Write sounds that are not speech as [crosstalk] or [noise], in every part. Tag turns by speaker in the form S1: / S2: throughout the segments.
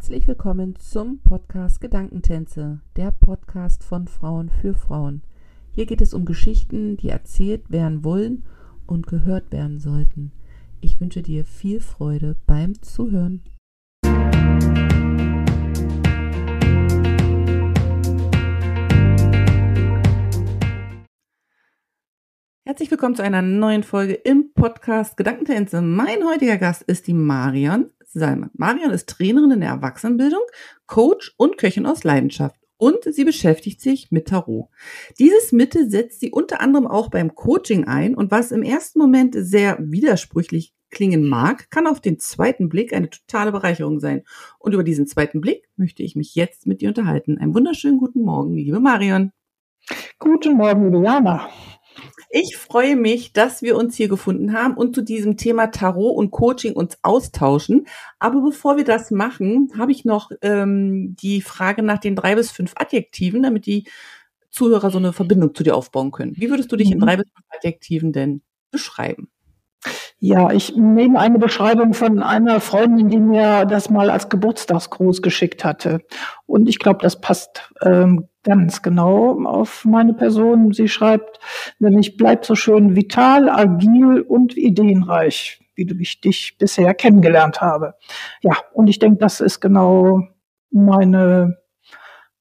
S1: Herzlich willkommen zum Podcast Gedankentänze, der Podcast von Frauen für Frauen. Hier geht es um Geschichten, die erzählt werden wollen und gehört werden sollten. Ich wünsche dir viel Freude beim Zuhören. Herzlich willkommen zu einer neuen Folge im Podcast Gedankentänze. Mein heutiger Gast ist die Marion Salman. Marion ist Trainerin in der Erwachsenenbildung, Coach und Köchin aus Leidenschaft. Und sie beschäftigt sich mit Tarot. Dieses Mittel setzt sie unter anderem auch beim Coaching ein und was im ersten Moment sehr widersprüchlich klingen mag, kann auf den zweiten Blick eine totale Bereicherung sein. Und über diesen zweiten Blick möchte ich mich jetzt mit dir unterhalten. Einen wunderschönen guten Morgen, liebe Marion.
S2: Guten Morgen, liebe Jana.
S1: Ich freue mich, dass wir uns hier gefunden haben und zu diesem Thema Tarot und Coaching uns austauschen. Aber bevor wir das machen, habe ich noch ähm, die Frage nach den drei bis fünf Adjektiven, damit die Zuhörer so eine Verbindung zu dir aufbauen können. Wie würdest du dich mhm. in drei bis fünf Adjektiven denn beschreiben?
S2: Ja, ich nehme eine Beschreibung von einer Freundin, die mir das mal als Geburtstagsgruß geschickt hatte. Und ich glaube, das passt ähm, ganz genau auf meine Person. Sie schreibt, nämlich bleib so schön vital, agil und ideenreich, wie du ich dich bisher kennengelernt habe. Ja, und ich denke, das ist genau meine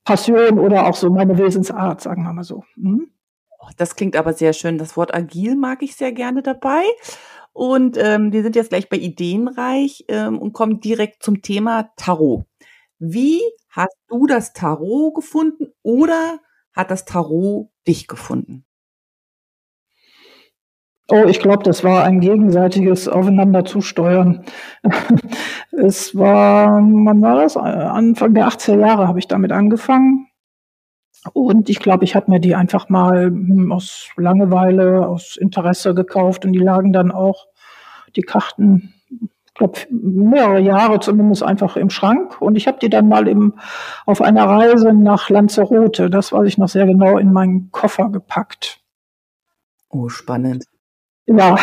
S2: Passion oder auch so meine Wesensart, sagen wir mal so. Hm?
S1: Das klingt aber sehr schön. Das Wort agil mag ich sehr gerne dabei. Und ähm, wir sind jetzt gleich bei Ideenreich ähm, und kommen direkt zum Thema Tarot. Wie hast du das Tarot gefunden oder hat das Tarot dich gefunden?
S2: Oh, ich glaube, das war ein gegenseitiges Aufeinanderzusteuern. [laughs] es war, wann war das? Anfang der 80er Jahre habe ich damit angefangen. Und ich glaube, ich habe mir die einfach mal hm, aus Langeweile, aus Interesse gekauft und die lagen dann auch, die Karten, ich glaube, mehrere Jahre zumindest einfach im Schrank. Und ich habe die dann mal im, auf einer Reise nach Lanzarote, das weiß ich noch sehr genau, in meinen Koffer gepackt.
S1: Oh, spannend.
S2: Ja,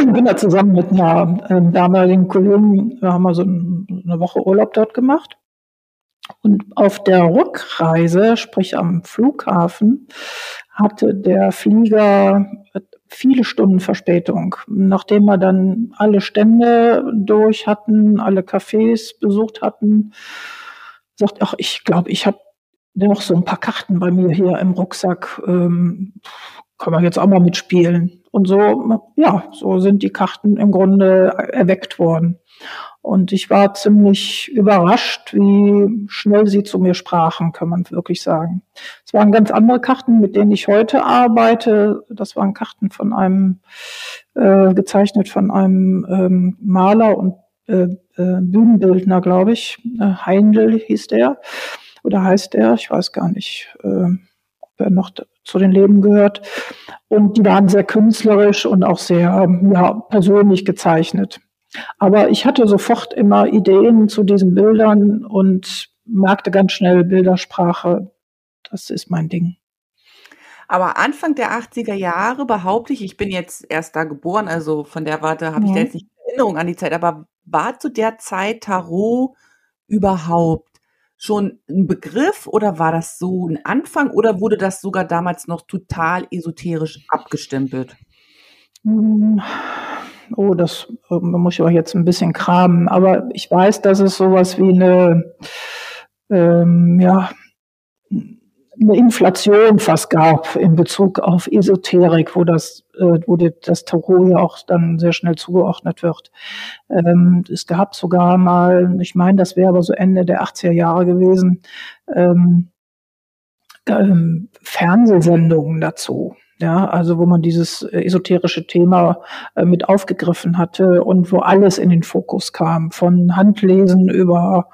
S2: ich [laughs] bin da zusammen mit einer äh, damaligen Kollegin, wir haben mal so eine Woche Urlaub dort gemacht. Und auf der Rückreise, sprich am Flughafen, hatte der Flieger viele Stunden Verspätung. Nachdem wir dann alle Stände durch hatten, alle Cafés besucht hatten, sagt, ach, ich glaube, ich habe noch so ein paar Karten bei mir hier im Rucksack. Ähm, kann man jetzt auch mal mitspielen. Und so, ja, so sind die Karten im Grunde erweckt worden. Und ich war ziemlich überrascht, wie schnell sie zu mir sprachen, kann man wirklich sagen. Es waren ganz andere Karten, mit denen ich heute arbeite. Das waren Karten von einem, äh, gezeichnet von einem ähm, Maler und äh, äh, Bühnenbildner, glaube ich. Äh, Heindl hieß der oder heißt der, ich weiß gar nicht, äh, ob er noch zu den Leben gehört. Und die waren sehr künstlerisch und auch sehr ja, persönlich gezeichnet. Aber ich hatte sofort immer Ideen zu diesen Bildern und merkte ganz schnell Bildersprache. Das ist mein Ding.
S1: Aber Anfang der 80er Jahre behaupte ich, ich bin jetzt erst da geboren, also von der Warte habe ich da jetzt nicht Erinnerung an die Zeit, aber war zu der Zeit Tarot überhaupt schon ein Begriff oder war das so ein Anfang oder wurde das sogar damals noch total esoterisch abgestempelt?
S2: Oh, das äh, muss ich aber jetzt ein bisschen kramen. Aber ich weiß, dass es sowas wie eine, ähm, ja, eine Inflation fast gab in Bezug auf Esoterik, wo das, äh, wo das Tarot ja auch dann sehr schnell zugeordnet wird. Ähm, es gab sogar mal, ich meine, das wäre aber so Ende der 80er Jahre gewesen, ähm, ähm, Fernsehsendungen dazu. Ja, also wo man dieses äh, esoterische Thema äh, mit aufgegriffen hatte und wo alles in den Fokus kam, von Handlesen über,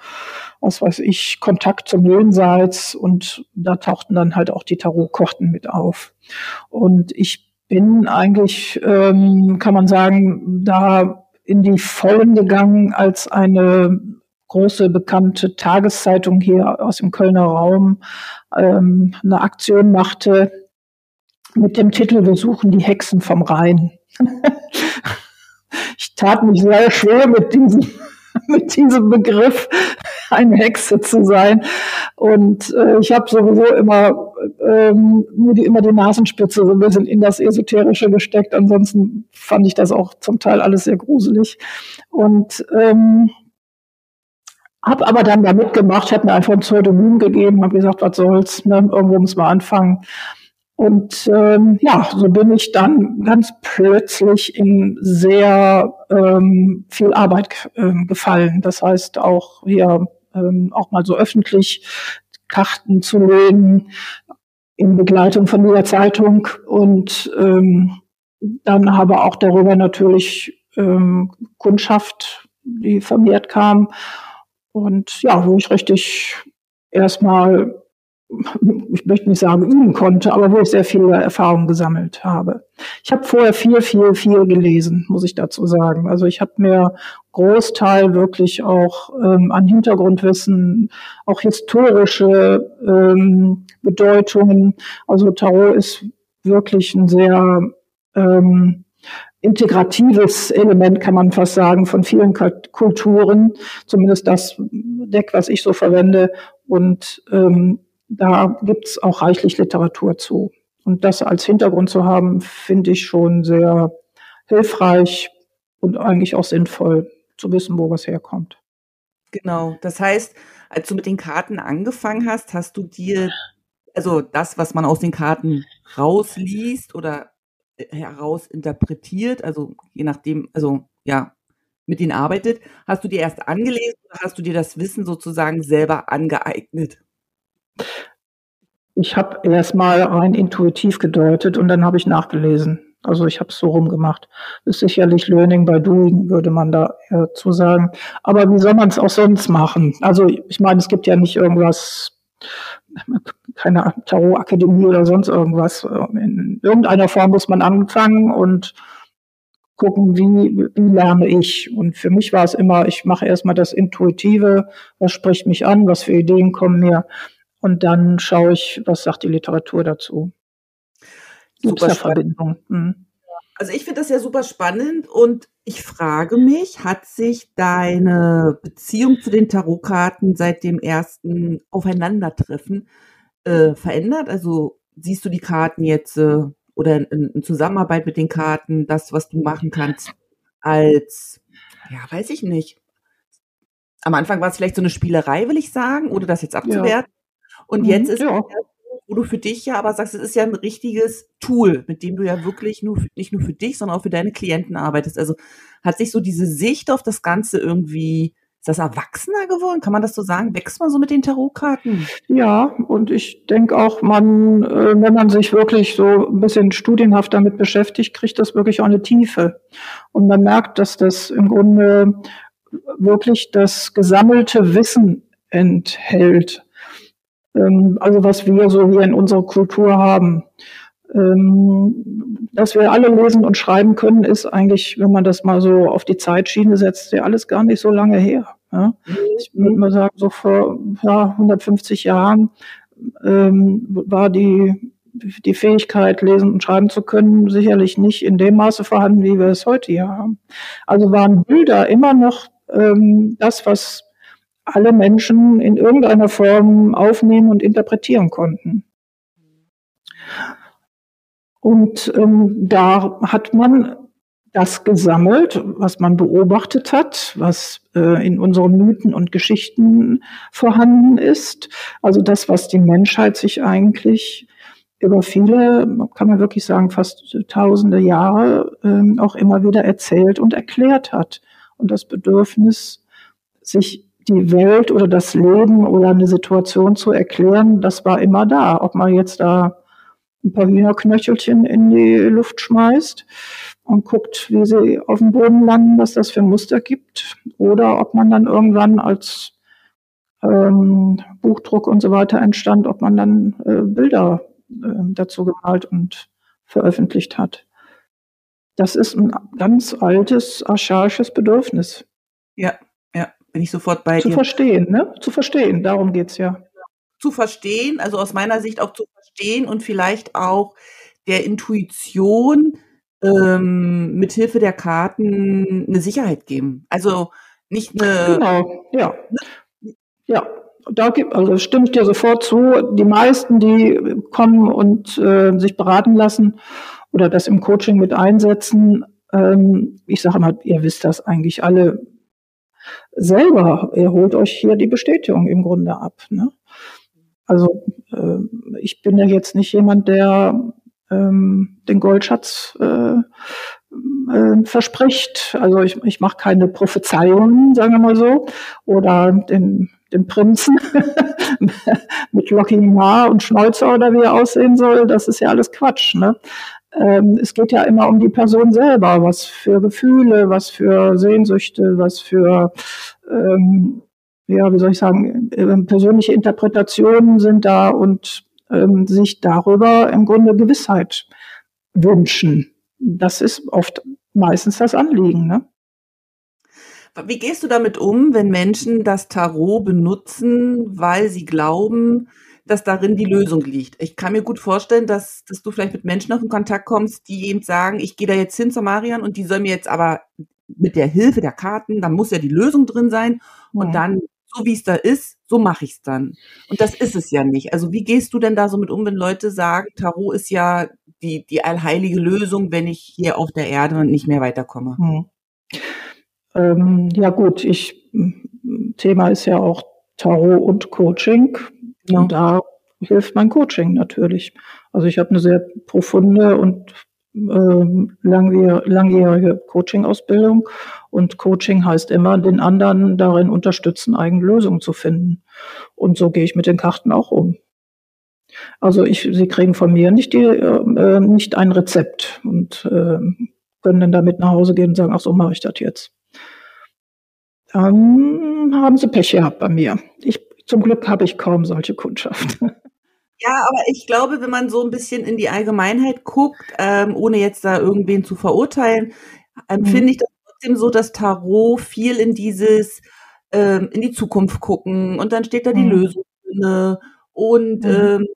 S2: was weiß ich, Kontakt zum Jenseits und da tauchten dann halt auch die Tarotkarten mit auf. Und ich bin eigentlich, ähm, kann man sagen, da in die Vollen gegangen, als eine große bekannte Tageszeitung hier aus dem Kölner Raum ähm, eine Aktion machte, mit dem Titel Wir suchen die Hexen vom Rhein. [laughs] ich tat mich sehr schwer mit diesem [laughs] mit diesem Begriff eine Hexe zu sein. Und äh, ich habe sowieso immer ähm, nur die, immer die Nasenspitze so ein bisschen in das Esoterische gesteckt. Ansonsten fand ich das auch zum Teil alles sehr gruselig. Und ähm, habe aber dann da mitgemacht, habe mir einfach ein Pseudonym gegeben, habe gesagt, was soll's, ne? irgendwo muss man anfangen. Und ähm, ja, so bin ich dann ganz plötzlich in sehr ähm, viel Arbeit ähm, gefallen. Das heißt auch hier ähm, auch mal so öffentlich Karten zu legen in Begleitung von der Zeitung und ähm, dann habe auch darüber natürlich ähm, Kundschaft, die vermehrt kam und ja, wo ich richtig erstmal ich möchte nicht sagen üben konnte, aber wo ich sehr viele Erfahrungen gesammelt habe. Ich habe vorher viel, viel, viel gelesen, muss ich dazu sagen. Also ich habe mir Großteil wirklich auch ähm, an Hintergrundwissen, auch historische ähm, Bedeutungen. Also Tarot ist wirklich ein sehr ähm, integratives Element, kann man fast sagen, von vielen Kulturen, zumindest das Deck, was ich so verwende. Und ähm, da gibt's auch reichlich Literatur zu. Und das als Hintergrund zu haben, finde ich schon sehr hilfreich und eigentlich auch sinnvoll zu wissen, wo was herkommt.
S1: Genau. Das heißt, als du mit den Karten angefangen hast, hast du dir also das, was man aus den Karten rausliest oder äh, herausinterpretiert, also je nachdem, also ja, mit denen arbeitet, hast du dir erst angelesen oder hast du dir das Wissen sozusagen selber angeeignet?
S2: Ich habe erstmal rein intuitiv gedeutet und dann habe ich nachgelesen. Also ich habe es so rumgemacht. Ist sicherlich Learning by Doing, würde man da zu sagen. Aber wie soll man es auch sonst machen? Also ich meine, es gibt ja nicht irgendwas, keine Tarot-Akademie oder sonst irgendwas. In irgendeiner Form muss man anfangen und gucken, wie, wie lerne ich. Und für mich war es immer, ich mache erstmal das Intuitive, was spricht mich an, was für Ideen kommen mir. Und dann schaue ich, was sagt die Literatur dazu.
S1: Super Verbindung. Hm. Also ich finde das ja super spannend und ich frage mich, hat sich deine Beziehung zu den Tarotkarten seit dem ersten Aufeinandertreffen äh, verändert? Also siehst du die Karten jetzt äh, oder in, in, Zusammenarbeit mit den Karten, das, was du machen kannst, als, ja, weiß ich nicht. Am Anfang war es vielleicht so eine Spielerei, will ich sagen, ohne das jetzt abzuwerten. Und mhm, jetzt ist ja. es, wo du für dich ja aber sagst, es ist ja ein richtiges Tool, mit dem du ja wirklich nur, nicht nur für dich, sondern auch für deine Klienten arbeitest. Also hat sich so diese Sicht auf das Ganze irgendwie ist das erwachsener geworden? Kann man das so sagen? Wächst man so mit den Tarotkarten?
S2: Ja, und ich denke auch, man, äh, wenn man sich wirklich so ein bisschen studienhaft damit beschäftigt, kriegt das wirklich auch eine Tiefe. Und man merkt, dass das im Grunde wirklich das gesammelte Wissen enthält. Ähm, also was wir so hier in unserer Kultur haben. Ähm, dass wir alle lesen und schreiben können, ist eigentlich, wenn man das mal so auf die Zeitschiene setzt, ja alles gar nicht so lange her. Ja? Ich würde mal sagen, so vor ja, 150 Jahren ähm, war die, die Fähigkeit, lesen und schreiben zu können, sicherlich nicht in dem Maße vorhanden, wie wir es heute hier haben. Also waren Bilder immer noch ähm, das, was alle Menschen in irgendeiner Form aufnehmen und interpretieren konnten. Und ähm, da hat man das gesammelt, was man beobachtet hat, was äh, in unseren Mythen und Geschichten vorhanden ist. Also das, was die Menschheit sich eigentlich über viele, kann man wirklich sagen, fast tausende Jahre äh, auch immer wieder erzählt und erklärt hat. Und das Bedürfnis, sich die Welt oder das Leben oder eine Situation zu erklären, das war immer da. Ob man jetzt da ein paar Hühnerknöchelchen in die Luft schmeißt und guckt, wie sie auf dem Boden landen, was das für Muster gibt. Oder ob man dann irgendwann als ähm, Buchdruck und so weiter entstand, ob man dann äh, Bilder äh, dazu gemalt und veröffentlicht hat. Das ist ein ganz altes, archaisches Bedürfnis.
S1: Ja, bin ich sofort bei
S2: zu dir. Zu verstehen, ne? Zu verstehen, darum geht's ja.
S1: Zu verstehen, also aus meiner Sicht auch zu verstehen und vielleicht auch der Intuition ähm, mit Hilfe der Karten eine Sicherheit geben. Also Nicht eine.
S2: Genau, ja. Ja, da gibt, also stimme ich dir sofort zu. Die meisten, die kommen und äh, sich beraten lassen oder das im Coaching mit einsetzen, ähm, ich sage mal, ihr wisst das eigentlich alle selber. Ihr holt euch hier die Bestätigung im Grunde ab. Ne? Also äh, ich bin ja jetzt nicht jemand, der ähm, den Goldschatz äh, äh, verspricht. Also ich, ich mache keine Prophezeiungen, sagen wir mal so, oder den, den Prinzen [laughs] mit lockigen Haar und Schnäuzer oder wie er aussehen soll. Das ist ja alles Quatsch. Ne? Ähm, es geht ja immer um die Person selber, was für Gefühle, was für Sehnsüchte, was für ähm, ja, wie soll ich sagen, äh, persönliche Interpretationen sind da und ähm, sich darüber im Grunde Gewissheit wünschen. Das ist oft meistens das Anliegen. Ne?
S1: Wie gehst du damit um, wenn Menschen das Tarot benutzen, weil sie glauben, dass darin die Lösung liegt? Ich kann mir gut vorstellen, dass, dass du vielleicht mit Menschen auf in Kontakt kommst, die eben sagen, ich gehe da jetzt hin zu Marian und die soll mir jetzt aber mit der Hilfe der Karten, da muss ja die Lösung drin sein und mhm. dann so wie es da ist, so mache ich es dann. Und das ist es ja nicht. Also wie gehst du denn da so mit um, wenn Leute sagen, Tarot ist ja die, die allheilige Lösung, wenn ich hier auf der Erde nicht mehr weiterkomme?
S2: Hm. Ähm, ja gut, ich Thema ist ja auch Tarot und Coaching. Ja. Und da hilft mein Coaching natürlich. Also ich habe eine sehr profunde und ähm, langjährige Coaching-Ausbildung. Und Coaching heißt immer, den anderen darin unterstützen, eigene Lösungen zu finden. Und so gehe ich mit den Karten auch um. Also ich, sie kriegen von mir nicht, die, äh, nicht ein Rezept und äh, können dann damit nach Hause gehen und sagen, ach so mache ich das jetzt. Dann haben sie Pech gehabt bei mir. Ich, zum Glück habe ich kaum solche Kundschaft.
S1: Ja, aber ich glaube, wenn man so ein bisschen in die Allgemeinheit guckt, ähm, ohne jetzt da irgendwen zu verurteilen, ähm, mhm. finde ich das trotzdem so, dass Tarot viel in dieses, ähm, in die Zukunft gucken und dann steht da die mhm. Lösung drin und mhm. ähm,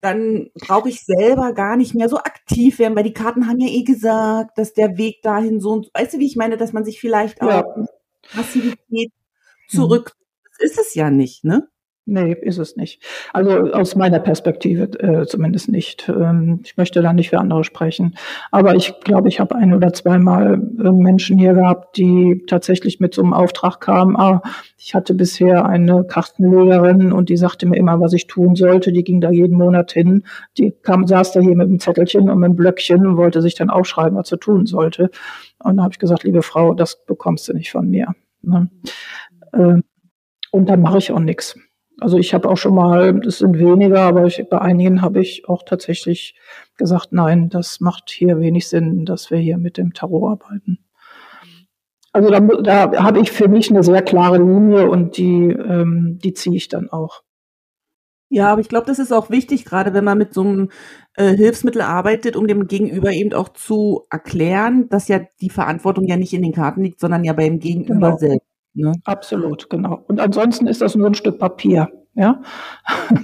S1: dann brauche ich selber gar nicht mehr so aktiv werden, weil die Karten haben ja eh gesagt, dass der Weg dahin so und so, weißt du, wie ich meine, dass man sich vielleicht auch ja. Passivität mhm. zurück, ist es ja nicht, ne?
S2: Nee, ist es nicht. Also aus meiner Perspektive äh, zumindest nicht. Ähm, ich möchte da nicht für andere sprechen. Aber ich glaube, ich habe ein oder zweimal äh, Menschen hier gehabt, die tatsächlich mit so einem Auftrag kamen. Ah, ich hatte bisher eine Kartenlegerin und die sagte mir immer, was ich tun sollte. Die ging da jeden Monat hin. Die kam, saß da hier mit einem Zettelchen und mit einem Blöckchen und wollte sich dann aufschreiben, was sie tun sollte. Und da habe ich gesagt, liebe Frau, das bekommst du nicht von mir. Ne? Äh, und dann mache ich auch nichts. Also ich habe auch schon mal, das sind weniger, aber ich, bei einigen habe ich auch tatsächlich gesagt, nein, das macht hier wenig Sinn, dass wir hier mit dem Tarot arbeiten. Also da, da habe ich für mich eine sehr klare Linie und die, ähm, die ziehe ich dann auch.
S1: Ja, aber ich glaube, das ist auch wichtig, gerade wenn man mit so einem äh, Hilfsmittel arbeitet, um dem Gegenüber eben auch zu erklären, dass ja die Verantwortung ja nicht in den Karten liegt, sondern ja beim Gegenüber genau. selbst.
S2: Ne? Absolut, genau. Und ansonsten ist das nur ein Stück Papier. Ja. [laughs]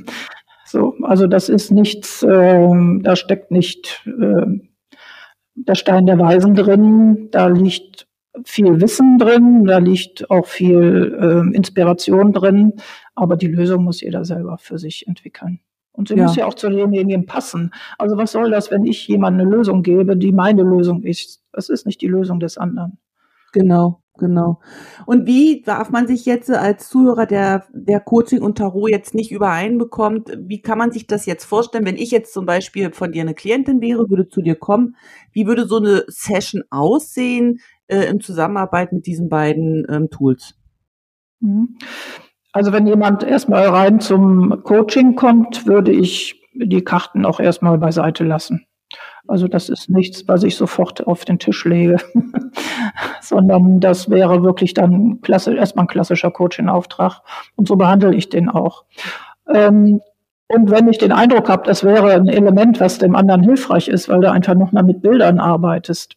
S2: so, also das ist nichts, äh, da steckt nicht äh, der Stein der Weisen drin, da liegt viel Wissen drin, da liegt auch viel äh, Inspiration drin, aber die Lösung muss jeder selber für sich entwickeln. Und sie ja. muss ja auch zu denjenigen passen. Also was soll das, wenn ich jemandem eine Lösung gebe, die meine Lösung ist? Das ist nicht die Lösung des anderen.
S1: Genau. Genau. Und wie darf man sich jetzt als Zuhörer, der, der Coaching und Tarot jetzt nicht übereinbekommt, wie kann man sich das jetzt vorstellen, wenn ich jetzt zum Beispiel von dir eine Klientin wäre, würde zu dir kommen, wie würde so eine Session aussehen äh, in Zusammenarbeit mit diesen beiden ähm, Tools?
S2: Mhm. Also wenn jemand erstmal rein zum Coaching kommt, würde ich die Karten auch erstmal beiseite lassen. Also das ist nichts, was ich sofort auf den Tisch lege, [laughs] sondern das wäre wirklich dann klassisch, erstmal ein klassischer Coaching-Auftrag. Und so behandle ich den auch. Ähm, und wenn ich den Eindruck habe, das wäre ein Element, was dem anderen hilfreich ist, weil du einfach noch mal mit Bildern arbeitest,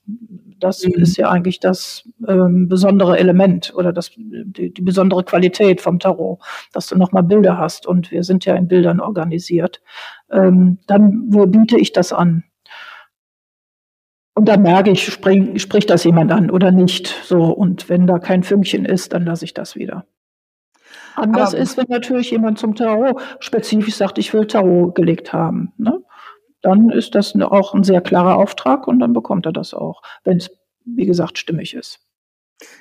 S2: das mhm. ist ja eigentlich das ähm, besondere Element oder das, die, die, besondere Qualität vom Tarot, dass du noch mal Bilder hast. Und wir sind ja in Bildern organisiert. Ähm, dann biete ich das an. Und dann merke ich, spring, spricht das jemand an oder nicht. So, und wenn da kein Fünkchen ist, dann lasse ich das wieder. Anders Aber, ist, wenn natürlich jemand zum Tarot spezifisch sagt, ich will Tarot gelegt haben. Ne? Dann ist das auch ein sehr klarer Auftrag und dann bekommt er das auch, wenn es, wie gesagt, stimmig ist.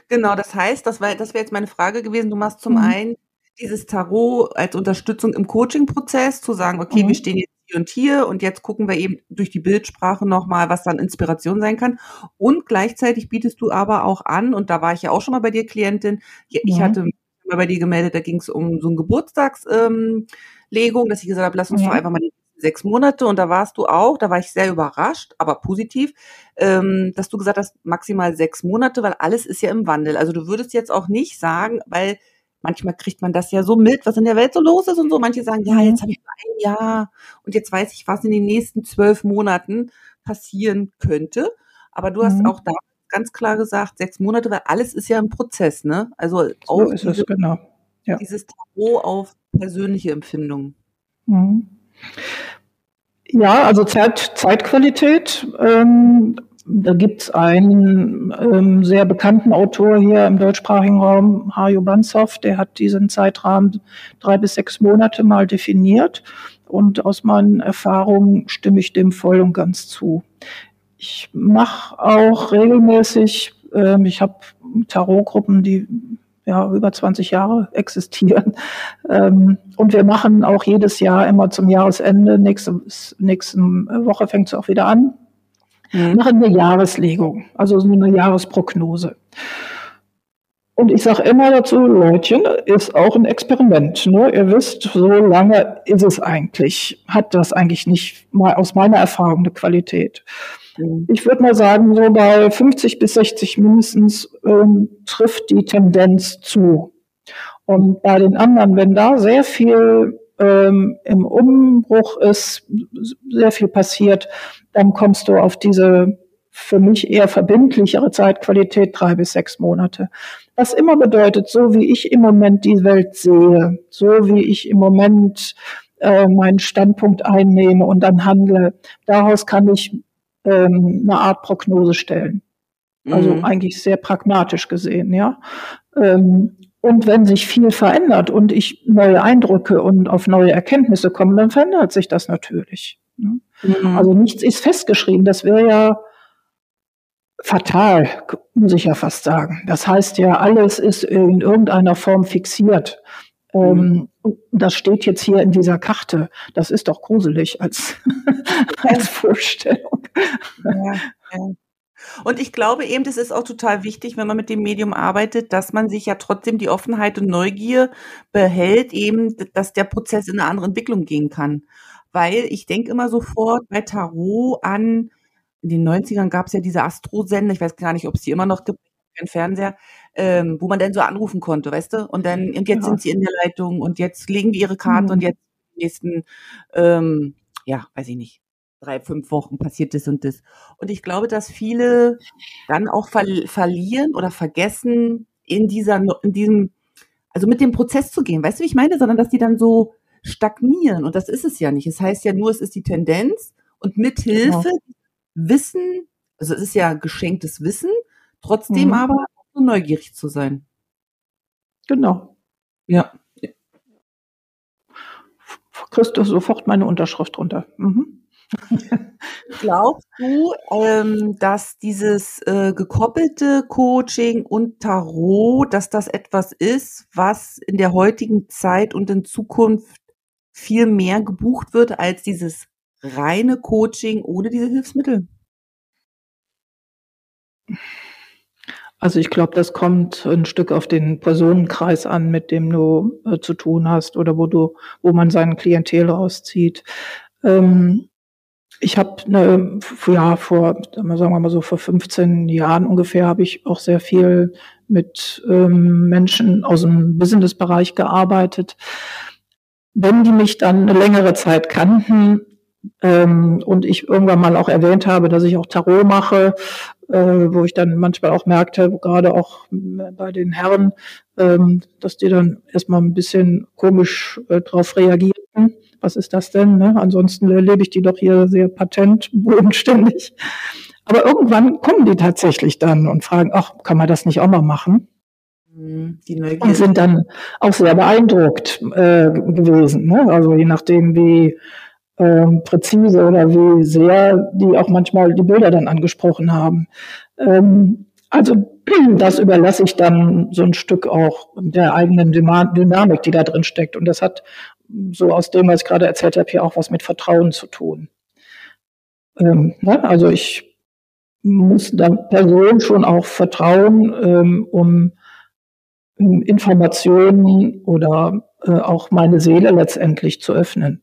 S1: Genau, das heißt, das, war, das wäre jetzt meine Frage gewesen. Du machst zum mhm. einen dieses Tarot als Unterstützung im Coaching-Prozess, zu sagen, okay, mhm. wir stehen jetzt hier und hier und jetzt gucken wir eben durch die Bildsprache nochmal, was dann Inspiration sein kann. Und gleichzeitig bietest du aber auch an, und da war ich ja auch schon mal bei dir Klientin, ich mhm. hatte mal bei dir gemeldet, da ging es um so ein Geburtstagslegung, ähm, dass ich gesagt habe, lass uns doch einfach mal die sechs Monate und da warst du auch, da war ich sehr überrascht, aber positiv, ähm, dass du gesagt hast, maximal sechs Monate, weil alles ist ja im Wandel. Also du würdest jetzt auch nicht sagen, weil manchmal kriegt man das ja so mit, was in der Welt so los ist und so. Manche sagen, ja, jetzt habe ich ein Jahr und jetzt weiß ich, was in den nächsten zwölf Monaten passieren könnte. Aber du hast mhm. auch da ganz klar gesagt, sechs Monate, weil alles ist ja im Prozess, ne? Also
S2: so ist diese, es, genau.
S1: Ja. dieses Tarot auf persönliche Empfindungen.
S2: Mhm. Ja, also Zeit, Zeitqualität. Ähm, da gibt's einen ähm, sehr bekannten Autor hier im deutschsprachigen Raum, Hajo Banzow, der hat diesen Zeitrahmen drei bis sechs Monate mal definiert. Und aus meinen Erfahrungen stimme ich dem voll und ganz zu. Ich mache auch regelmäßig, ähm, ich habe Tarotgruppen, die ja, über 20 Jahre [laughs] existieren. Ähm, und wir machen auch jedes Jahr immer zum Jahresende, nächste, nächste Woche fängt es auch wieder an, mhm. machen eine Jahreslegung, also so eine Jahresprognose. Und ich sage immer dazu, Leutchen, ist auch ein Experiment. Ne? Ihr wisst, so lange ist es eigentlich, hat das eigentlich nicht mal aus meiner Erfahrung eine Qualität. Mhm. Ich würde mal sagen, so bei 50 bis 60 mindestens ähm, trifft die Tendenz zu. Und bei den anderen, wenn da sehr viel ähm, im Umbruch ist, sehr viel passiert, dann kommst du auf diese für mich eher verbindlichere Zeitqualität drei bis sechs Monate. Was immer bedeutet, so wie ich im Moment die Welt sehe, so wie ich im Moment äh, meinen Standpunkt einnehme und dann handle, daraus kann ich ähm, eine Art Prognose stellen. Also mhm. eigentlich sehr pragmatisch gesehen, ja. Ähm, und wenn sich viel verändert und ich neue Eindrücke und auf neue Erkenntnisse komme, dann verändert sich das natürlich. Ne? Mhm. Also nichts ist festgeschrieben. Das wäre ja fatal, muss ich ja fast sagen. Das heißt ja, alles ist in irgendeiner Form fixiert. Ähm, mhm. das steht jetzt hier in dieser Karte. Das ist doch gruselig als, [laughs] als Vorstellung. Ja,
S1: ja. Und ich glaube eben, das ist auch total wichtig, wenn man mit dem Medium arbeitet, dass man sich ja trotzdem die Offenheit und Neugier behält, eben, dass der Prozess in eine andere Entwicklung gehen kann. Weil ich denke immer sofort bei Tarot an, in den 90ern gab es ja diese Astro-Sender, ich weiß gar nicht, ob es die immer noch gibt, kein Fernseher, ähm, wo man dann so anrufen konnte, weißt du? Und dann, und jetzt ja. sind sie in der Leitung und jetzt legen die ihre Karte mhm. und jetzt die nächsten, ähm, ja, weiß ich nicht, drei, fünf Wochen passiert das und das. Und ich glaube, dass viele dann auch ver verlieren oder vergessen, in dieser, in diesem, also mit dem Prozess zu gehen. Weißt du, wie ich meine? Sondern dass die dann so stagnieren. Und das ist es ja nicht. Es heißt ja nur, es ist die Tendenz und mit Hilfe genau. Wissen, also es ist ja geschenktes Wissen, trotzdem mhm. aber so neugierig zu sein.
S2: Genau.
S1: Ja.
S2: Kriegst du sofort meine Unterschrift runter. Mhm. [laughs]
S1: Glaubst du, ähm, dass dieses äh, gekoppelte Coaching und Tarot, dass das etwas ist, was in der heutigen Zeit und in Zukunft viel mehr gebucht wird als dieses reine Coaching ohne diese Hilfsmittel?
S2: Also ich glaube, das kommt ein Stück auf den Personenkreis an, mit dem du äh, zu tun hast oder wo du, wo man seinen Klientel rauszieht. Ähm, ich habe ne, ja vor, sagen wir mal so vor 15 Jahren ungefähr, habe ich auch sehr viel mit ähm, Menschen aus dem Business-Bereich gearbeitet. Wenn die mich dann eine längere Zeit kannten, ähm, und ich irgendwann mal auch erwähnt habe, dass ich auch Tarot mache, äh, wo ich dann manchmal auch merkte, gerade auch bei den Herren, ähm, dass die dann erstmal ein bisschen komisch äh, drauf reagierten. Was ist das denn? Ne? Ansonsten erlebe ich die doch hier sehr patent, bodenständig. aber irgendwann kommen die tatsächlich dann und fragen, ach, kann man das nicht auch mal machen? Mhm, und sind dann auch sehr beeindruckt äh, gewesen. Ne? Also je nachdem, wie ähm, präzise oder wie sehr die auch manchmal die Bilder dann angesprochen haben. Ähm, also [clears throat] das überlasse ich dann so ein Stück auch der eigenen Dynamik, die da drin steckt. Und das hat so aus dem, was ich gerade erzählt habe, hier auch was mit Vertrauen zu tun. Ähm, ne? Also ich muss der Person schon auch vertrauen, ähm, um Informationen oder äh, auch meine Seele letztendlich zu öffnen.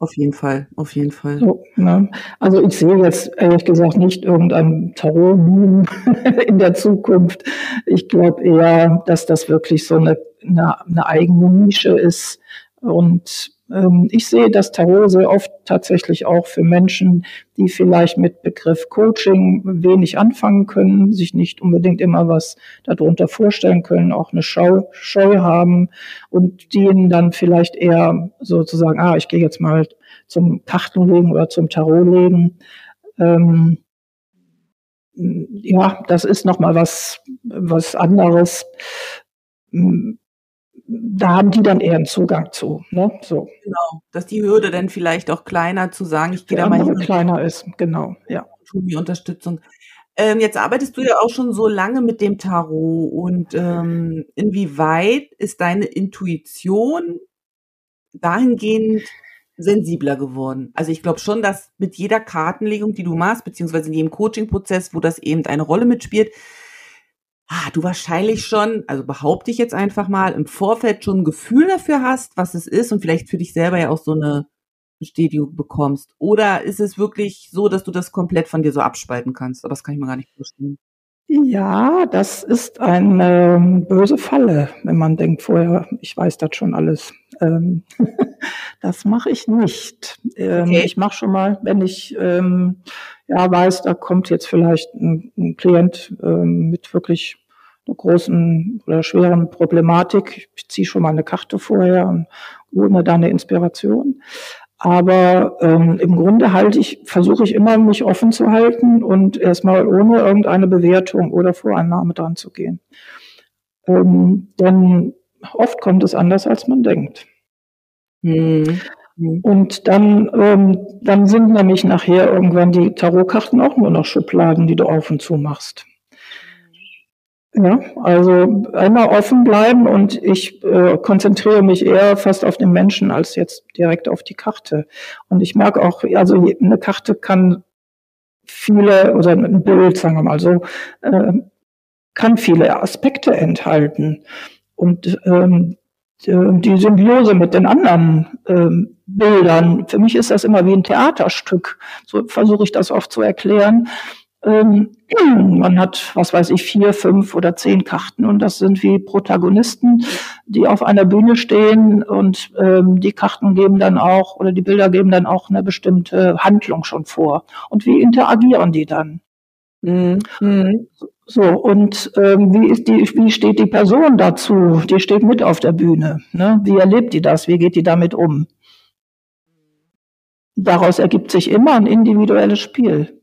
S1: Auf jeden Fall, auf jeden Fall.
S2: So, ne? Also ich sehe jetzt ehrlich gesagt nicht irgendein tarot [laughs] in der Zukunft. Ich glaube eher, dass das wirklich so eine, eine, eine eigene Nische ist und ähm, ich sehe das Tarot sehr oft tatsächlich auch für Menschen, die vielleicht mit Begriff Coaching wenig anfangen können, sich nicht unbedingt immer was darunter vorstellen können, auch eine Scheu, Scheu haben und denen dann vielleicht eher sozusagen, ah, ich gehe jetzt mal zum Kartenlegen oder zum Tarotlegen. Ähm, ja, das ist nochmal was, was anderes da haben die dann eher einen Zugang zu. Ne? So.
S1: Genau, dass die Hürde dann vielleicht auch kleiner zu sagen, ich gehe da mal hin.
S2: kleiner ist, genau, ja.
S1: Die Unterstützung. Ähm, jetzt arbeitest du ja auch schon so lange mit dem Tarot und ähm, inwieweit ist deine Intuition dahingehend sensibler geworden? Also ich glaube schon, dass mit jeder Kartenlegung, die du machst, beziehungsweise in jedem Coaching-Prozess, wo das eben eine Rolle mitspielt, ah, du wahrscheinlich schon, also behaupte ich jetzt einfach mal, im Vorfeld schon ein Gefühl dafür hast, was es ist und vielleicht für dich selber ja auch so eine Bestätigung bekommst. Oder ist es wirklich so, dass du das komplett von dir so abspalten kannst? Aber das kann ich mir gar nicht vorstellen.
S2: Ja, das ist eine ähm, böse Falle, wenn man denkt vorher, ich weiß das schon alles. Ähm, [laughs] das mache ich nicht. Ähm, okay. Ich mache schon mal, wenn ich ähm, ja weiß, da kommt jetzt vielleicht ein, ein Klient mit wirklich einer großen oder schweren Problematik. Ich ziehe schon mal eine Karte vorher und hole mir da eine Inspiration. Aber ähm, im Grunde halte ich, versuche ich immer, mich offen zu halten und erstmal ohne irgendeine Bewertung oder Vorannahme dran zu gehen. Ähm, denn oft kommt es anders, als man denkt. Mhm. Und dann, ähm, dann sind nämlich nachher irgendwann die Tarotkarten auch nur noch Schubladen, die du auf und zu machst. Ja, also einmal offen bleiben und ich äh, konzentriere mich eher fast auf den Menschen als jetzt direkt auf die Karte. Und ich merke auch, also eine Karte kann viele oder ein Bild, sagen wir mal so, äh, kann viele Aspekte enthalten. Und ähm, die Symbiose mit den anderen ähm, Bildern, für mich ist das immer wie ein Theaterstück. So versuche ich das oft zu erklären. Ähm, [clears throat] man hat, was weiß ich, vier, fünf oder zehn Karten und das sind wie Protagonisten, die auf einer Bühne stehen und ähm, die Karten geben dann auch oder die Bilder geben dann auch eine bestimmte Handlung schon vor. Und wie interagieren die dann? Mhm. So, und ähm, wie, ist die, wie steht die Person dazu? Die steht mit auf der Bühne. Ne? Wie erlebt die das? Wie geht die damit um? Daraus ergibt sich immer ein individuelles Spiel.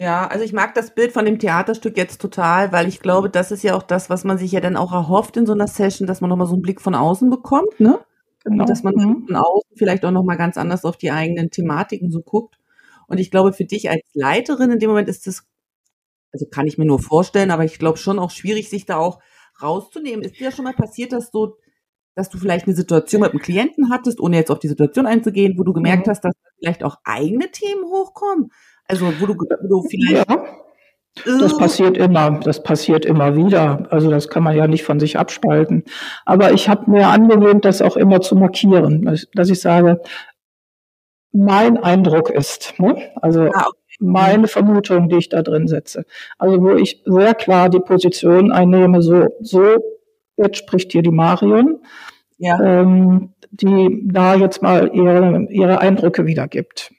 S1: Ja, also ich mag das Bild von dem Theaterstück jetzt total, weil ich glaube, das ist ja auch das, was man sich ja dann auch erhofft in so einer Session, dass man nochmal so einen Blick von außen bekommt, ne? Genau. Und dass man mhm. von außen vielleicht auch nochmal ganz anders auf die eigenen Thematiken so guckt. Und ich glaube, für dich als Leiterin in dem Moment ist das, also kann ich mir nur vorstellen, aber ich glaube schon auch schwierig, sich da auch rauszunehmen. Ist dir ja schon mal passiert, dass so, dass du vielleicht eine Situation mit einem Klienten hattest, ohne jetzt auf die Situation einzugehen, wo du gemerkt mhm. hast, dass vielleicht auch eigene Themen hochkommen? Also wo du, wo du vielleicht. Ja.
S2: Das passiert immer, das passiert immer wieder. Also das kann man ja nicht von sich abspalten. Aber ich habe mir angewöhnt, das auch immer zu markieren, dass ich sage, mein Eindruck ist, ne? also ah, okay. meine Vermutung, die ich da drin setze. Also wo ich sehr klar die Position einnehme, so, so jetzt spricht hier die Marion, ja. ähm, die da jetzt mal ihre, ihre Eindrücke wiedergibt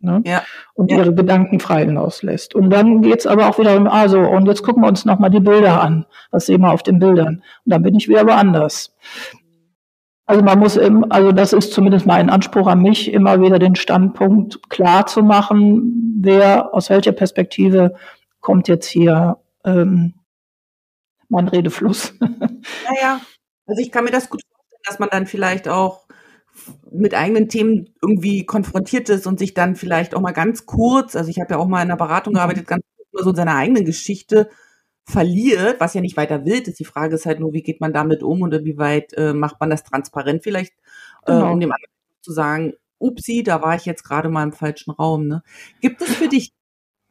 S2: ne? ja. und ja. ihre Gedanken frei auslässt. Und dann geht's aber auch wieder um, also, und jetzt gucken wir uns nochmal die Bilder an. Was sehen wir auf den Bildern? Und dann bin ich wieder woanders. Also man muss, im, also das ist zumindest mein Anspruch an mich, immer wieder den Standpunkt klar zu machen, wer aus welcher Perspektive kommt jetzt hier ähm, mein Redefluss.
S1: Naja, also ich kann mir das gut vorstellen, dass man dann vielleicht auch mit eigenen Themen irgendwie konfrontiert ist und sich dann vielleicht auch mal ganz kurz, also ich habe ja auch mal in einer Beratung mhm. gearbeitet, ganz kurz so in seiner eigenen Geschichte verliert, was ja nicht weiter wild ist. Die Frage ist halt nur, wie geht man damit um und inwieweit äh, macht man das transparent vielleicht, äh, genau. um dem anderen zu sagen, upsi, da war ich jetzt gerade mal im falschen Raum. Ne? Gibt es für dich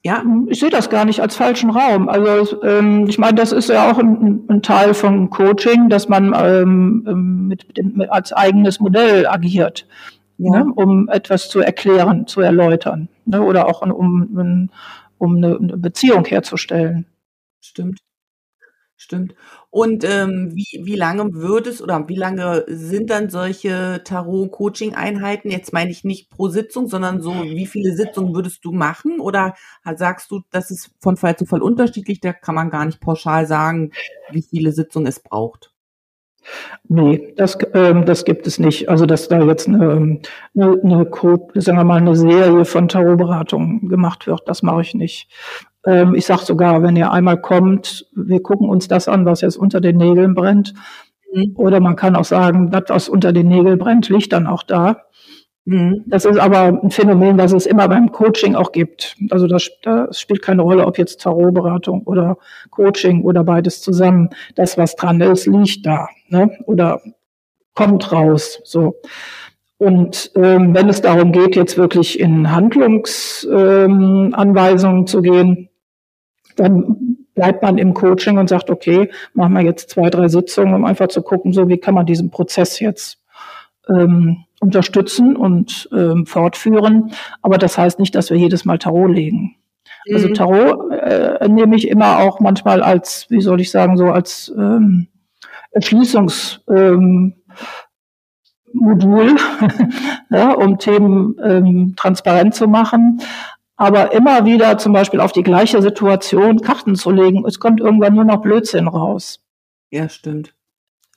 S2: ja, ich sehe das gar nicht als falschen Raum. Also ähm, ich meine, das ist ja auch ein, ein Teil von Coaching, dass man ähm, ähm mit, mit, als eigenes Modell agiert, ja. ne, um etwas zu erklären, zu erläutern, ne, oder auch um, um eine, eine Beziehung herzustellen.
S1: Stimmt. Stimmt. Und ähm, wie, wie lange würdest oder wie lange sind dann solche Tarot-Coaching-Einheiten? Jetzt meine ich nicht pro Sitzung, sondern so, wie viele Sitzungen würdest du machen? Oder sagst du, das ist von Fall zu Fall unterschiedlich? Da kann man gar nicht pauschal sagen, wie viele Sitzungen es braucht.
S2: Nee, das, ähm, das gibt es nicht. Also, dass da jetzt eine, eine, eine sagen wir mal, eine Serie von Tarotberatungen gemacht wird, das mache ich nicht. Ähm, ich sage sogar, wenn ihr einmal kommt, wir gucken uns das an, was jetzt unter den Nägeln brennt. Mhm. Oder man kann auch sagen, das, was unter den Nägeln brennt, liegt dann auch da. Mhm. Das ist aber ein Phänomen, das es immer beim Coaching auch gibt. Also das, das spielt keine Rolle, ob jetzt Tarotberatung oder Coaching oder beides zusammen. Das, was dran ist, liegt da ne? oder kommt raus. So. Und ähm, wenn es darum geht, jetzt wirklich in Handlungsanweisungen ähm, zu gehen, dann bleibt man im Coaching und sagt, okay, machen wir jetzt zwei, drei Sitzungen, um einfach zu gucken, so wie kann man diesen Prozess jetzt ähm, unterstützen und ähm, fortführen. Aber das heißt nicht, dass wir jedes Mal Tarot legen. Also mhm. Also Tarot äh, nehme ich immer auch manchmal als, wie soll ich sagen, so als ähm, Erschließungsmodul, ähm, [laughs] ja, um Themen ähm, transparent zu machen. Aber immer wieder zum Beispiel auf die gleiche Situation Karten zu legen, es kommt irgendwann nur noch Blödsinn raus.
S1: Ja, stimmt.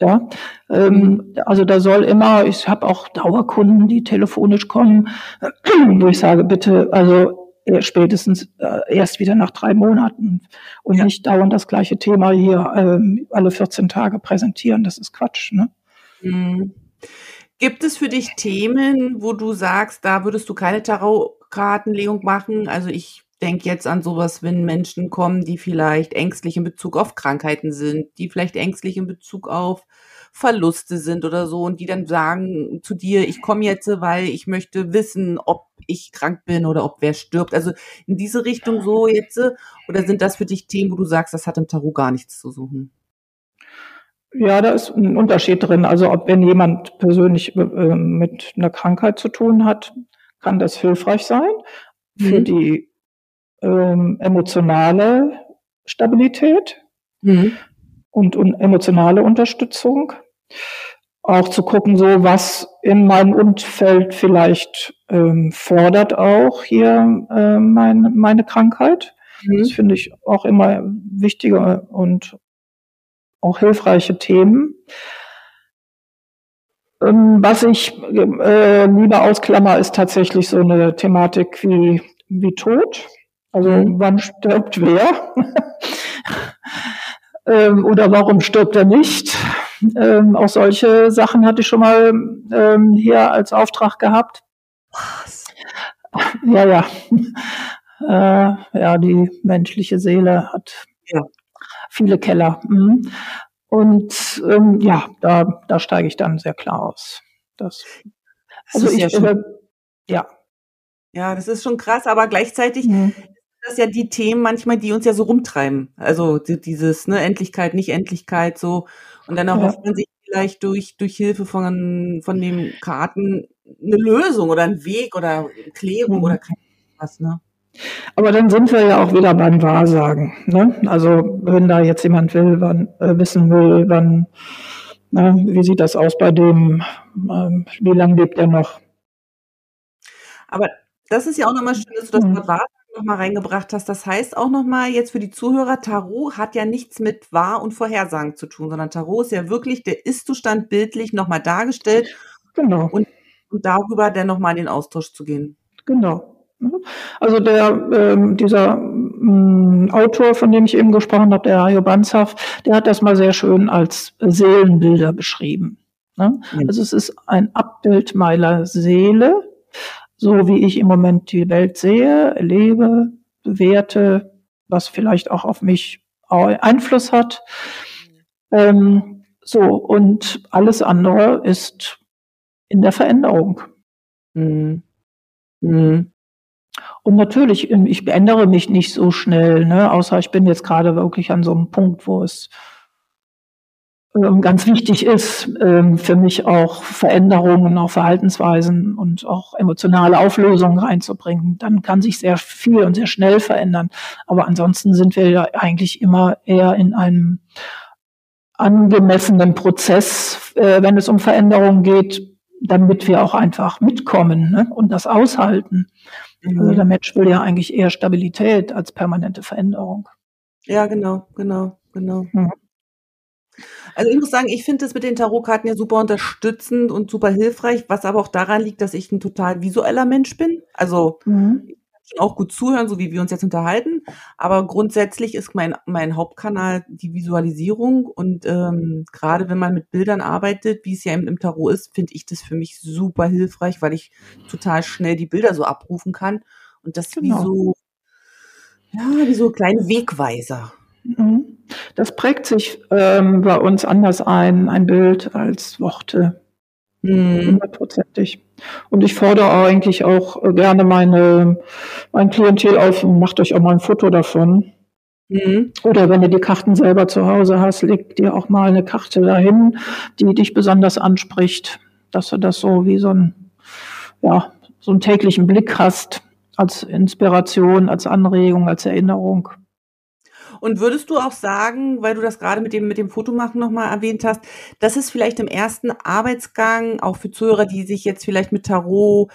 S2: Ja, ähm, also da soll immer, ich habe auch Dauerkunden, die telefonisch kommen, wo ich sage, bitte, also spätestens äh, erst wieder nach drei Monaten und ja. nicht dauernd das gleiche Thema hier ähm, alle 14 Tage präsentieren. Das ist Quatsch. Ne? Mhm.
S1: Gibt es für dich Themen, wo du sagst, da würdest du keine Tarot Kartenlegung machen. Also ich denke jetzt an sowas, wenn Menschen kommen, die vielleicht ängstlich in Bezug auf Krankheiten sind, die vielleicht ängstlich in Bezug auf Verluste sind oder so und die dann sagen zu dir, ich komme jetzt, weil ich möchte wissen, ob ich krank bin oder ob wer stirbt. Also in diese Richtung so jetzt oder sind das für dich Themen, wo du sagst, das hat im Tarot gar nichts zu suchen?
S2: Ja, da ist ein Unterschied drin. Also ob wenn jemand persönlich äh, mit einer Krankheit zu tun hat, kann das hilfreich sein für mhm. die ähm, emotionale Stabilität mhm. und, und emotionale Unterstützung. Auch zu gucken, so was in meinem Umfeld vielleicht ähm, fordert auch hier äh, mein, meine Krankheit. Mhm. Das finde ich auch immer wichtige und auch hilfreiche Themen. Ähm, was ich äh, lieber ausklammer, ist tatsächlich so eine Thematik wie, wie Tod. Also mhm. wann stirbt wer? [laughs] ähm, oder warum stirbt er nicht? Ähm, auch solche Sachen hatte ich schon mal ähm, hier als Auftrag gehabt. Was? Ja, ja. [laughs] Äh, ja, die menschliche Seele hat ja. Viele Keller. Mhm. Und ähm, ja, da, da steige ich dann sehr klar aus. Das,
S1: also das ich, ja, schon, äh, ja. Ja, das ist schon krass, aber gleichzeitig mhm. das ja die Themen manchmal, die uns ja so rumtreiben. Also dieses, ne, Endlichkeit, Nicht-Endlichkeit, so. Und dann erhofft ja. man sich vielleicht durch, durch Hilfe von, von den Karten eine Lösung oder einen Weg oder Klärung mhm. oder was, ne?
S2: Aber dann sind wir ja auch wieder beim Wahrsagen. Ne? Also wenn da jetzt jemand will, wann, äh, wissen will, wann, na, wie sieht das aus bei dem, ähm, wie lange lebt er noch?
S1: Aber das ist ja auch nochmal schön, dass du das mhm. Wort Wahrsagen noch mal reingebracht hast. Das heißt auch noch mal jetzt für die Zuhörer, Tarot hat ja nichts mit Wahr- und Vorhersagen zu tun, sondern Tarot ist ja wirklich der Ist-Zustand bildlich noch mal dargestellt.
S2: Genau.
S1: Und, und darüber dann noch mal in den Austausch zu gehen.
S2: Genau. Also der ähm, dieser ähm, Autor, von dem ich eben gesprochen habe, der Hajo Banzhaf, der hat das mal sehr schön als Seelenbilder beschrieben. Ne? Mhm. Also es ist ein Abbild meiner Seele, so wie ich im Moment die Welt sehe, erlebe, bewerte, was vielleicht auch auf mich Einfluss hat. Ähm, so, und alles andere ist in der Veränderung. Mhm. Mhm. Und natürlich, ähm, ich ändere mich nicht so schnell, ne? außer ich bin jetzt gerade wirklich an so einem Punkt, wo es ähm, ganz wichtig ist, ähm, für mich auch Veränderungen, auch Verhaltensweisen und auch emotionale Auflösungen reinzubringen. Dann kann sich sehr viel und sehr schnell verändern. Aber ansonsten sind wir ja eigentlich immer eher in einem angemessenen Prozess, äh, wenn es um Veränderungen geht, damit wir auch einfach mitkommen ne? und das aushalten. Mhm. Also der Mensch will ja eigentlich eher Stabilität als permanente Veränderung.
S1: Ja, genau, genau, genau. Mhm. Also ich muss sagen, ich finde das mit den Tarotkarten ja super unterstützend und super hilfreich, was aber auch daran liegt, dass ich ein total visueller Mensch bin. Also mhm. Auch gut zuhören, so wie wir uns jetzt unterhalten. Aber grundsätzlich ist mein, mein Hauptkanal die Visualisierung. Und ähm, gerade wenn man mit Bildern arbeitet, wie es ja im, im Tarot ist, finde ich das für mich super hilfreich, weil ich total schnell die Bilder so abrufen kann. Und das genau. wie so, ja, wie so kleine Wegweiser.
S2: Mhm. Das prägt sich ähm, bei uns anders ein, ein Bild als Worte. Mhm. Hundertprozentig. Und ich fordere eigentlich auch gerne meine, mein Klientel auf, macht euch auch mal ein Foto davon. Mhm. Oder wenn du die Karten selber zu Hause hast, leg dir auch mal eine Karte dahin, die dich besonders anspricht, dass du das so wie so ein, ja, so einen täglichen Blick hast, als Inspiration, als Anregung, als Erinnerung.
S1: Und würdest du auch sagen, weil du das gerade mit dem, mit dem Fotomachen nochmal erwähnt hast, dass es vielleicht im ersten Arbeitsgang, auch für Zuhörer, die sich jetzt vielleicht mit Tarot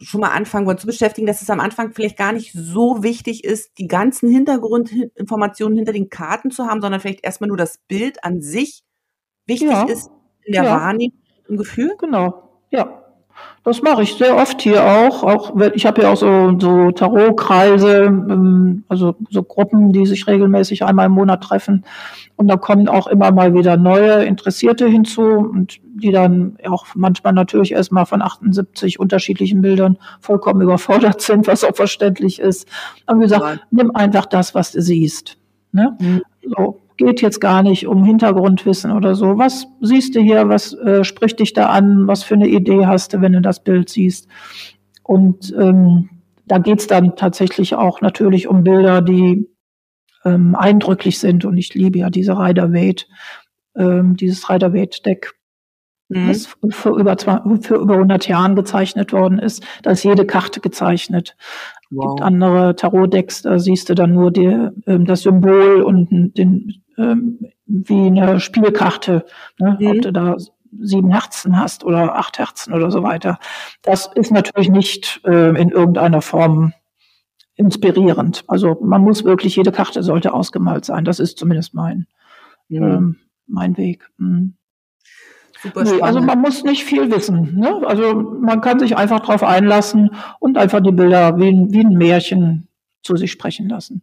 S1: schon mal anfangen wollen zu beschäftigen, dass es am Anfang vielleicht gar nicht so wichtig ist, die ganzen Hintergrundinformationen hinter den Karten zu haben, sondern vielleicht erstmal nur das Bild an sich wichtig ja. ist in der ja. Wahrnehmung, im Gefühl?
S2: Genau, ja. Das mache ich sehr oft hier auch. Auch ich habe ja auch so, so Tarotkreise, ähm, also so Gruppen, die sich regelmäßig einmal im Monat treffen. Und da kommen auch immer mal wieder neue Interessierte hinzu und die dann auch manchmal natürlich erstmal von 78 unterschiedlichen Bildern vollkommen [laughs] überfordert sind, was auch verständlich ist. Aber wie gesagt, nimm einfach das, was du siehst. Ne? Mhm. So, geht jetzt gar nicht um Hintergrundwissen oder so. Was siehst du hier? Was äh, spricht dich da an? Was für eine Idee hast du, wenn du das Bild siehst? Und ähm, da geht's dann tatsächlich auch natürlich um Bilder, die ähm, eindrücklich sind. Und ich liebe ja diese Rider-Waite, ähm, dieses Rider-Waite-Deck, mhm. das für über, für über 100 Jahren gezeichnet worden ist. Da ist jede Karte gezeichnet. Wow. gibt andere Tarot-Decks, da siehst du dann nur die, ähm, das Symbol und den ähm, wie eine Spielkarte, ne? Mhm. ob du da sieben Herzen hast oder acht Herzen oder so weiter. Das ist natürlich nicht äh, in irgendeiner Form inspirierend. Also man muss wirklich, jede Karte sollte ausgemalt sein. Das ist zumindest mein, mhm. ähm, mein Weg. Mhm. Nee, also man muss nicht viel wissen. Ne? Also man kann sich einfach darauf einlassen und einfach die Bilder wie, wie ein Märchen zu sich sprechen lassen.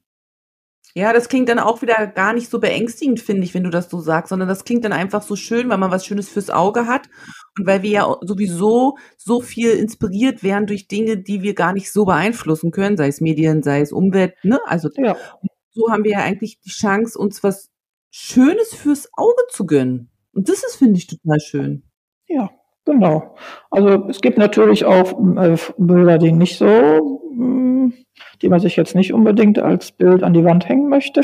S1: Ja, das klingt dann auch wieder gar nicht so beängstigend, finde ich, wenn du das so sagst, sondern das klingt dann einfach so schön, weil man was Schönes fürs Auge hat und weil wir ja sowieso so viel inspiriert werden durch Dinge, die wir gar nicht so beeinflussen können, sei es Medien, sei es Umwelt, ne? Also ja. so haben wir ja eigentlich die Chance, uns was Schönes fürs Auge zu gönnen. Und das ist, finde ich, total schön.
S2: Ja, genau. Also es gibt natürlich auch äh, Bilder, die nicht so die man sich jetzt nicht unbedingt als Bild an die Wand hängen möchte.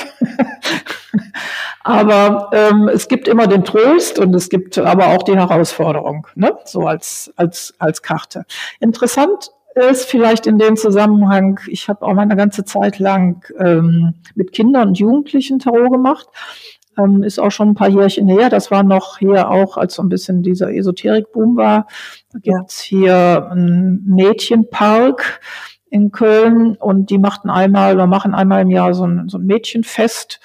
S2: [laughs] aber ähm, es gibt immer den Trost und es gibt aber auch die Herausforderung, ne? so als, als, als Karte. Interessant ist vielleicht in dem Zusammenhang, ich habe auch meine ganze Zeit lang ähm, mit Kindern und Jugendlichen Tarot gemacht. Ähm, ist auch schon ein paar Jährchen her. Das war noch hier auch, als so ein bisschen dieser Esoterik-Boom war. Da gibt's hier einen Mädchenpark in Köln und die machten einmal oder machen einmal im Jahr so ein, so ein Mädchenfest.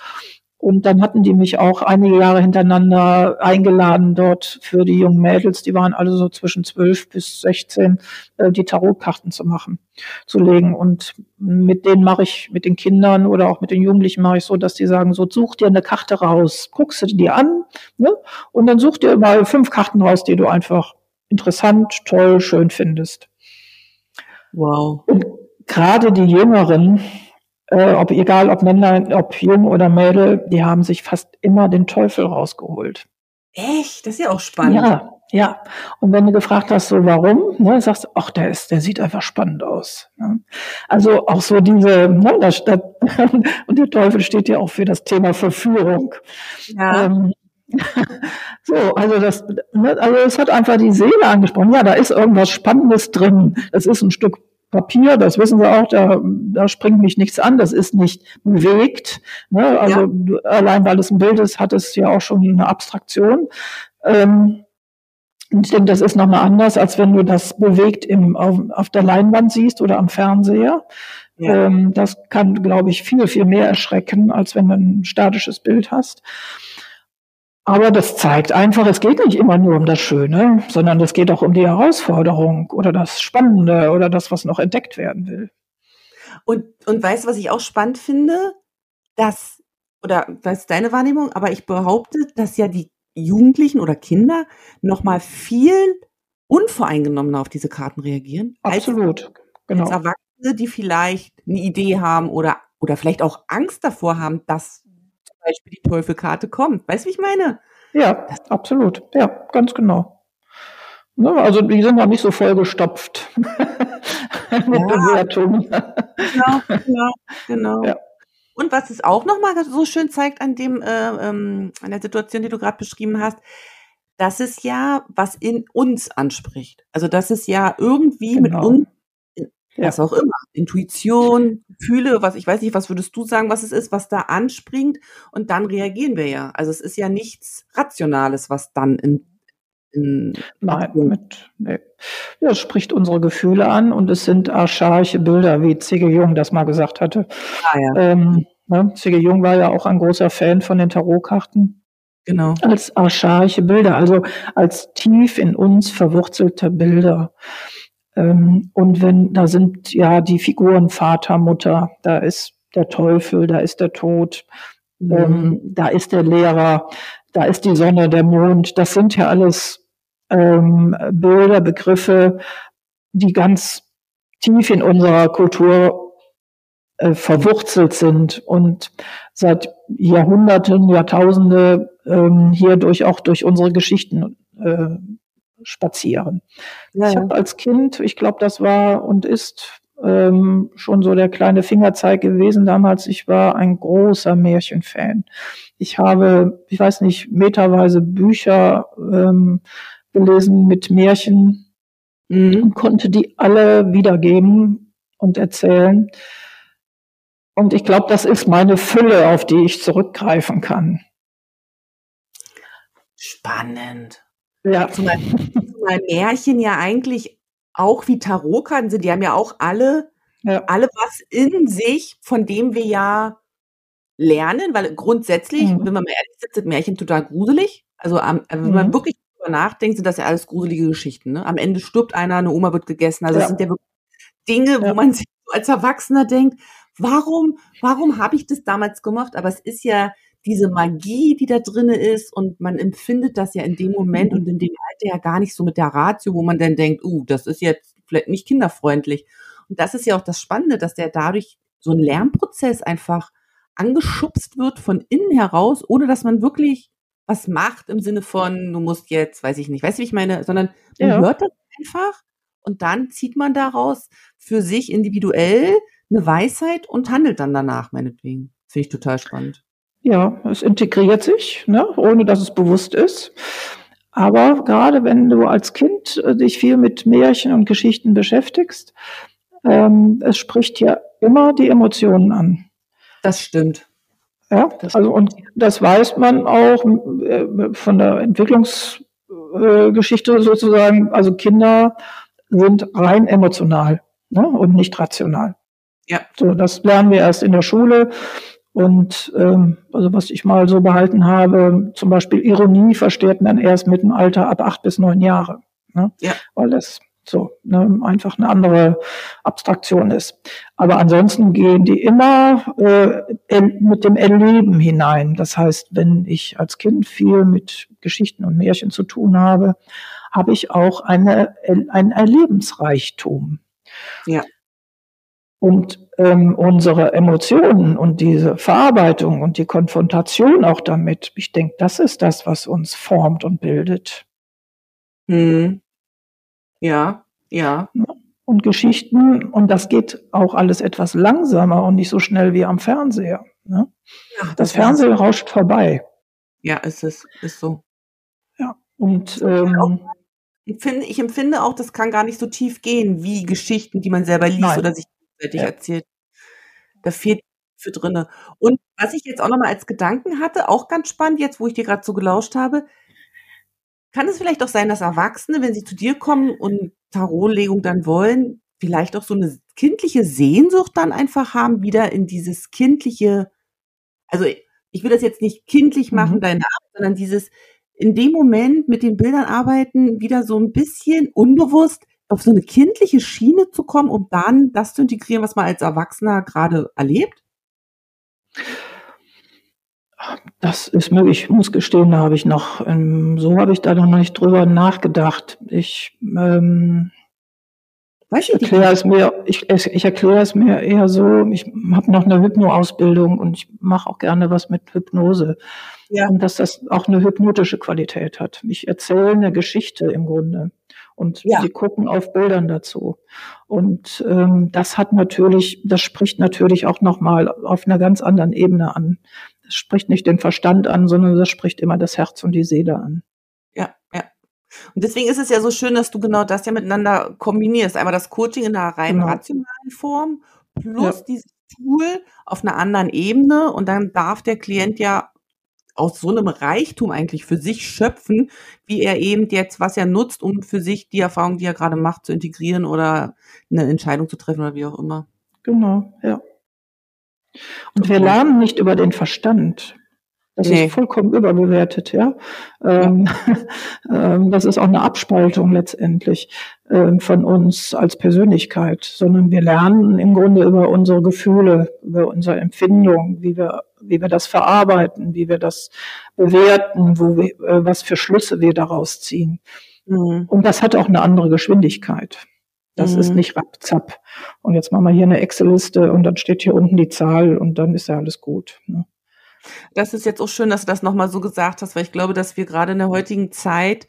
S2: Und dann hatten die mich auch einige Jahre hintereinander eingeladen dort für die jungen Mädels, die waren alle so zwischen zwölf bis sechzehn, äh, die Tarotkarten zu machen, zu legen. Und mit denen mache ich, mit den Kindern oder auch mit den Jugendlichen mache ich so, dass die sagen, so such dir eine Karte raus, guckst du dir an, ne? Und dann such dir mal fünf Karten raus, die du einfach interessant, toll, schön findest. Wow. Und gerade die Jüngeren, äh, ob egal ob Männer, ob jung oder Mädel, die haben sich fast immer den Teufel rausgeholt.
S1: Echt? Das ist ja auch spannend.
S2: Ja, ja. Und wenn du gefragt hast, so warum, ne, sagst du, ach, der ist, der sieht einfach spannend aus. Ne? Also auch so diese, ne, das, das, [laughs] und der Teufel steht ja auch für das Thema Verführung. Ja. Ähm, [laughs] so, also das, ne, also es hat einfach die Seele angesprochen. Ja, da ist irgendwas Spannendes drin. Es ist ein Stück Papier, das wissen Sie auch, da, da springt mich nichts an, das ist nicht bewegt. Ne? Also ja. allein weil es ein Bild ist, hat es ja auch schon eine Abstraktion. Ähm, und ich denke, das ist nochmal anders, als wenn du das bewegt im, auf, auf der Leinwand siehst oder am Fernseher. Ja. Ähm, das kann, glaube ich, viel, viel mehr erschrecken, als wenn du ein statisches Bild hast. Aber das zeigt einfach, es geht nicht immer nur um das Schöne, sondern es geht auch um die Herausforderung oder das Spannende oder das, was noch entdeckt werden will.
S1: Und, und weißt du, was ich auch spannend finde? Dass, oder das ist deine Wahrnehmung, aber ich behaupte, dass ja die Jugendlichen oder Kinder noch mal viel unvoreingenommener auf diese Karten reagieren.
S2: Absolut,
S1: als, genau. Als Erwachsene, die vielleicht eine Idee haben oder, oder vielleicht auch Angst davor haben, dass Beispiel die Teufelkarte kommt. Weißt du, wie ich meine?
S2: Ja, absolut. Ja, ganz genau. Ne, also die sind noch nicht so vollgestopft [laughs] mit ja. Bewertungen.
S1: Genau, genau, genau. Ja. Und was es auch nochmal so schön zeigt an dem, äh, ähm, an der Situation, die du gerade beschrieben hast, dass es ja was in uns anspricht. Also dass es ja irgendwie genau. mit uns ja. was auch immer, Intuition, Gefühle, was ich weiß nicht, was würdest du sagen, was es ist, was da anspringt und dann reagieren wir ja. Also es ist ja nichts Rationales, was dann in,
S2: in Nein, mit, nee. Ja, es spricht unsere Gefühle an und es sind archaische Bilder, wie Zigge Jung das mal gesagt hatte. Ah, ja. ähm, ne, Zigge Jung war ja auch ein großer Fan von den Tarotkarten. Genau. Als archaische Bilder, also als tief in uns verwurzelte Bilder. Ähm, und wenn, da sind ja die Figuren Vater, Mutter, da ist der Teufel, da ist der Tod, mhm. ähm, da ist der Lehrer, da ist die Sonne, der Mond. Das sind ja alles ähm, Bilder, Begriffe, die ganz tief in unserer Kultur äh, verwurzelt sind und seit Jahrhunderten, Jahrtausende ähm, hier durch auch durch unsere Geschichten äh, spazieren. Ja, ich habe als Kind, ich glaube, das war und ist ähm, schon so der kleine Fingerzeig gewesen damals. Ich war ein großer Märchenfan. Ich habe, ich weiß nicht, meterweise Bücher ähm, gelesen mit Märchen mhm. und konnte die alle wiedergeben und erzählen. Und ich glaube, das ist meine Fülle, auf die ich zurückgreifen kann.
S1: Spannend. Ja. Zumal, zumal Märchen ja eigentlich auch wie Tarotkarten sind. Die haben ja auch alle, ja. alle was in sich, von dem wir ja lernen, weil grundsätzlich, mhm. wenn man mal ehrlich ist, sind Märchen total gruselig. Also ähm, wenn mhm. man wirklich darüber nachdenkt, sind das ja alles gruselige Geschichten. Ne? Am Ende stirbt einer, eine Oma wird gegessen. Also ja. das sind ja wirklich Dinge, ja. wo man [laughs] sich als Erwachsener denkt, warum, warum habe ich das damals gemacht? Aber es ist ja diese Magie, die da drinne ist und man empfindet das ja in dem Moment und in dem Alter ja gar nicht so mit der Ratio, wo man dann denkt, uh, das ist jetzt vielleicht nicht kinderfreundlich. Und das ist ja auch das Spannende, dass der dadurch so ein Lernprozess einfach angeschubst wird von innen heraus, ohne dass man wirklich was macht im Sinne von, du musst jetzt, weiß ich nicht, weißt du, wie ich meine, sondern man ja. hört das einfach und dann zieht man daraus für sich individuell eine Weisheit und handelt dann danach, meinetwegen. Finde ich total spannend.
S2: Ja, es integriert sich, ne, ohne dass es bewusst ist. Aber gerade wenn du als Kind äh, dich viel mit Märchen und Geschichten beschäftigst, ähm, es spricht ja immer die Emotionen an.
S1: Das stimmt.
S2: Ja, das also und das weiß man auch äh, von der Entwicklungsgeschichte äh, sozusagen. Also Kinder sind rein emotional. ne? und nicht rational.
S1: Ja.
S2: So, das lernen wir erst in der Schule. Und ähm, also was ich mal so behalten habe, zum Beispiel Ironie versteht man erst mit dem Alter ab acht bis neun Jahre. Ne?
S1: Ja.
S2: Weil das so ne, einfach eine andere Abstraktion ist. Aber ansonsten gehen die immer äh, mit dem Erleben hinein. Das heißt, wenn ich als Kind viel mit Geschichten und Märchen zu tun habe, habe ich auch eine, ein Erlebensreichtum.
S1: Ja.
S2: Und ähm, unsere Emotionen und diese Verarbeitung und die Konfrontation auch damit, ich denke, das ist das, was uns formt und bildet.
S1: Hm. Ja, ja.
S2: Und Geschichten, und das geht auch alles etwas langsamer und nicht so schnell wie am Fernseher. Ne?
S1: Ja,
S2: Das
S1: das
S2: Fernsehen rauscht vorbei.
S1: Ja, ist es, ist so.
S2: Ja. Und ähm,
S1: Ich finde, ich empfinde auch, das kann gar nicht so tief gehen, wie Geschichten, die man selber liest
S2: Nein.
S1: oder sich gegenseitig
S2: Ja.
S1: erzählt. Da fehlt für drinne. Und was ich jetzt auch nochmal als Gedanken hatte, auch ganz spannend, jetzt wo ich dir gerade so gelauscht habe, kann es vielleicht auch sein, dass Erwachsene, wenn sie zu dir kommen und Tarotlegung dann wollen, vielleicht auch so eine kindliche Sehnsucht dann einfach haben, wieder in dieses kindliche, also ich will das jetzt nicht kindlich machen,
S2: Mhm.
S1: deine Arbeit, sondern dieses in dem Moment mit den Bildern arbeiten, wieder so ein bisschen unbewusst auf so eine kindliche Schiene zu kommen, um dann das zu integrieren, was man als Erwachsener gerade erlebt?
S2: das ist möglich. Ich muss gestehen, da habe ich noch, ähm, so habe ich da noch nicht drüber nachgedacht. Ich ähm, Ich erkläre es mir, ich, ich erkläre es mir eher so, ich habe noch eine Hypno-Ausbildung und ich mache auch gerne was mit Hypnose.
S1: Ja.
S2: Und dass das auch eine hypnotische Qualität hat. Ich erzähle eine Geschichte im Grunde. Und
S1: Ja.
S2: sie gucken auf Bildern dazu. Und ähm, das hat natürlich, das spricht natürlich auch nochmal auf einer ganz anderen Ebene an. Das spricht nicht den Verstand an, sondern das spricht immer das Herz und die Seele an.
S1: Ja, ja. Und deswegen ist es ja so schön, dass du genau das ja miteinander kombinierst. Einmal das Coaching in einer rein
S2: Genau.
S1: rationalen Form plus
S2: Ja.
S1: dieses Tool auf einer anderen Ebene. Und dann darf der Klient ja aus so einem Reichtum eigentlich für sich schöpfen, wie er eben jetzt was er nutzt, um für sich die Erfahrung, die er gerade macht, zu integrieren oder eine Entscheidung zu treffen oder wie auch immer.
S2: Genau, ja. Und wir lernen nicht über den Verstand. Das
S1: Nee.
S2: ist vollkommen überbewertet, ja. Ähm, [laughs] ähm, das ist auch eine Abspaltung letztendlich ähm, von uns als Persönlichkeit, sondern wir lernen im Grunde über unsere Gefühle, über unsere Empfindung, wie wir, wie wir das verarbeiten, wie wir das bewerten, wo wir, äh, was für Schlüsse wir daraus ziehen.
S1: Mhm.
S2: Und das hat auch eine andere Geschwindigkeit. Das
S1: Mhm.
S2: ist nicht rappzapp. Und jetzt machen wir hier eine Excel-Liste und dann steht hier unten die Zahl und dann ist ja alles gut. Ne?
S1: Das ist jetzt auch schön, dass du das nochmal so gesagt hast, weil ich glaube, dass wir gerade in der heutigen Zeit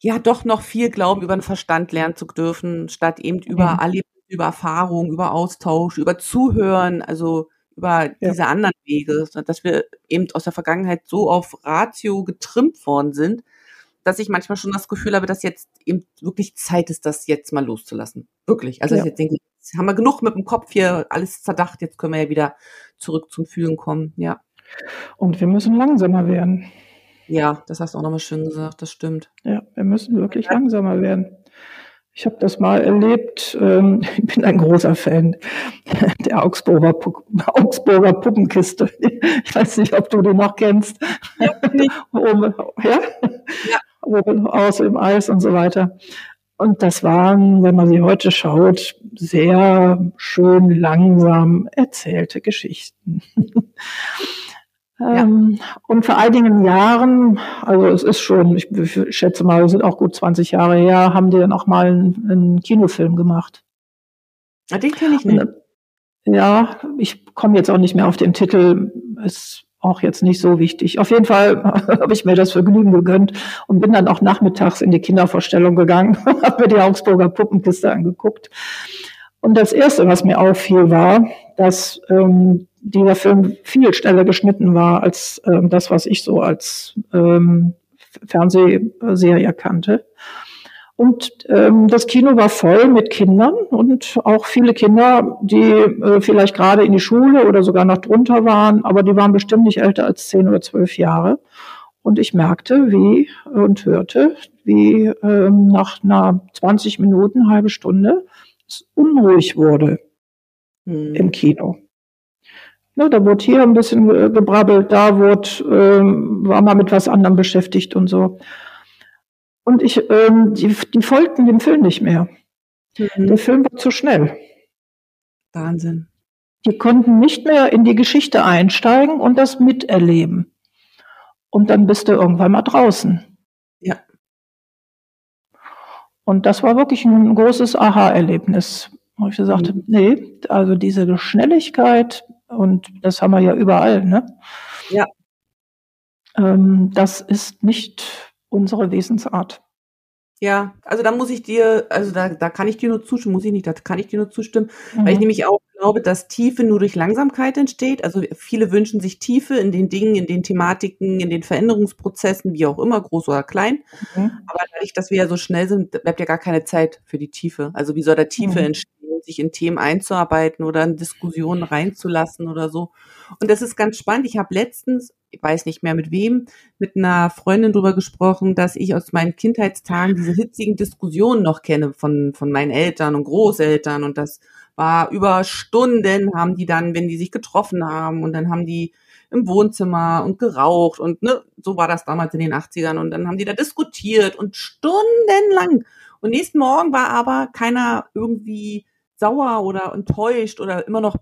S1: ja doch noch viel glauben, über den Verstand lernen zu dürfen, statt eben über
S2: Mhm.
S1: Erlebnisse, über Erfahrung, über Austausch, über Zuhören, also über
S2: Ja.
S1: diese anderen Wege, dass wir eben aus der Vergangenheit so auf Ratio getrimmt worden sind, dass ich manchmal schon das Gefühl habe, dass jetzt eben wirklich Zeit ist, das jetzt mal loszulassen. Wirklich. Also
S2: Ja.
S1: ich jetzt denke, jetzt haben wir genug mit dem Kopf hier, alles zerdacht, jetzt können wir ja wieder zurück zum Fühlen kommen. Ja.
S2: Und wir müssen langsamer werden.
S1: Ja, das hast du auch nochmal schön gesagt, das stimmt.
S2: Ja, wir müssen wirklich langsamer werden. Ich habe das mal erlebt. Ähm, [laughs] ich bin ein großer Fan [laughs] der Augsburger, Pu- Augsburger Puppenkiste. Ich weiß nicht, ob du die noch kennst. [laughs] Oben, ja?
S1: Ja.
S2: Oben aus im Eis und so weiter. Und das waren, wenn man sie heute schaut, sehr schön langsam erzählte Geschichten. Ähm, und vor einigen Jahren, also es ist schon, ich schätze mal, es sind auch gut 20 Jahre her, haben die dann auch mal einen, einen Kinofilm gemacht.
S1: Ah, Den kenne ich nicht.
S2: Und, ja, ich komme jetzt auch nicht mehr auf den Titel, ist auch jetzt nicht so wichtig. Auf jeden Fall [laughs] habe ich mir das Vergnügen gegönnt und bin dann auch nachmittags in die Kindervorstellung gegangen, [laughs] habe mir die Augsburger Puppenkiste angeguckt. Und das Erste, was mir auffiel, war, dass ähm, dieser Film viel schneller geschnitten war als ähm, das, was ich so als ähm, Fernsehserie kannte. Und ähm, das Kino war voll mit Kindern und auch viele Kinder, die äh, vielleicht gerade in die Schule oder sogar noch drunter waren, aber die waren bestimmt nicht älter als zehn oder zwölf Jahre. Und ich merkte, wie und hörte, wie ähm, nach einer 20 Minuten, halbe Stunde, unruhig wurde hm. im Kino. Ne, da wurde hier ein bisschen gebrabbelt, da wurde, ähm, war man mit was anderem beschäftigt und so. Und ich, ähm, die, die folgten dem Film nicht mehr. Mhm. Der Film war zu schnell.
S1: Wahnsinn.
S2: Die konnten nicht mehr in die Geschichte einsteigen und das miterleben. Und dann bist du irgendwann mal draußen. Und das war wirklich ein großes Aha-Erlebnis, wo ich gesagt mhm. nee, also diese Schnelligkeit, und das haben wir ja überall, ne?
S1: Ja.
S2: Ähm, das ist nicht unsere Wesensart.
S1: Ja, also da muss ich dir, also da, da kann ich dir nur zustimmen, muss ich nicht, da kann ich dir nur zustimmen, mhm. weil ich mhm. nämlich auch glaube, dass Tiefe nur durch Langsamkeit entsteht. Also viele wünschen sich Tiefe in den Dingen, in den Thematiken, in den Veränderungsprozessen, wie auch immer, groß oder klein. Mhm. Aber dadurch, dass wir ja so schnell sind, bleibt ja gar keine Zeit für die Tiefe. Also wie soll da Tiefe mhm. entstehen? Sich in Themen einzuarbeiten oder in Diskussionen reinzulassen oder so. Und das ist ganz spannend. Ich habe letztens, ich weiß nicht mehr mit wem, mit einer Freundin drüber gesprochen, dass ich aus meinen Kindheitstagen diese hitzigen Diskussionen noch kenne von, von meinen Eltern und Großeltern. Und das war über Stunden haben die dann, wenn die sich getroffen haben und dann haben die im Wohnzimmer und geraucht und ne, so war das damals in den 80ern und dann haben die da diskutiert und stundenlang. Und nächsten Morgen war aber keiner irgendwie sauer oder enttäuscht oder immer noch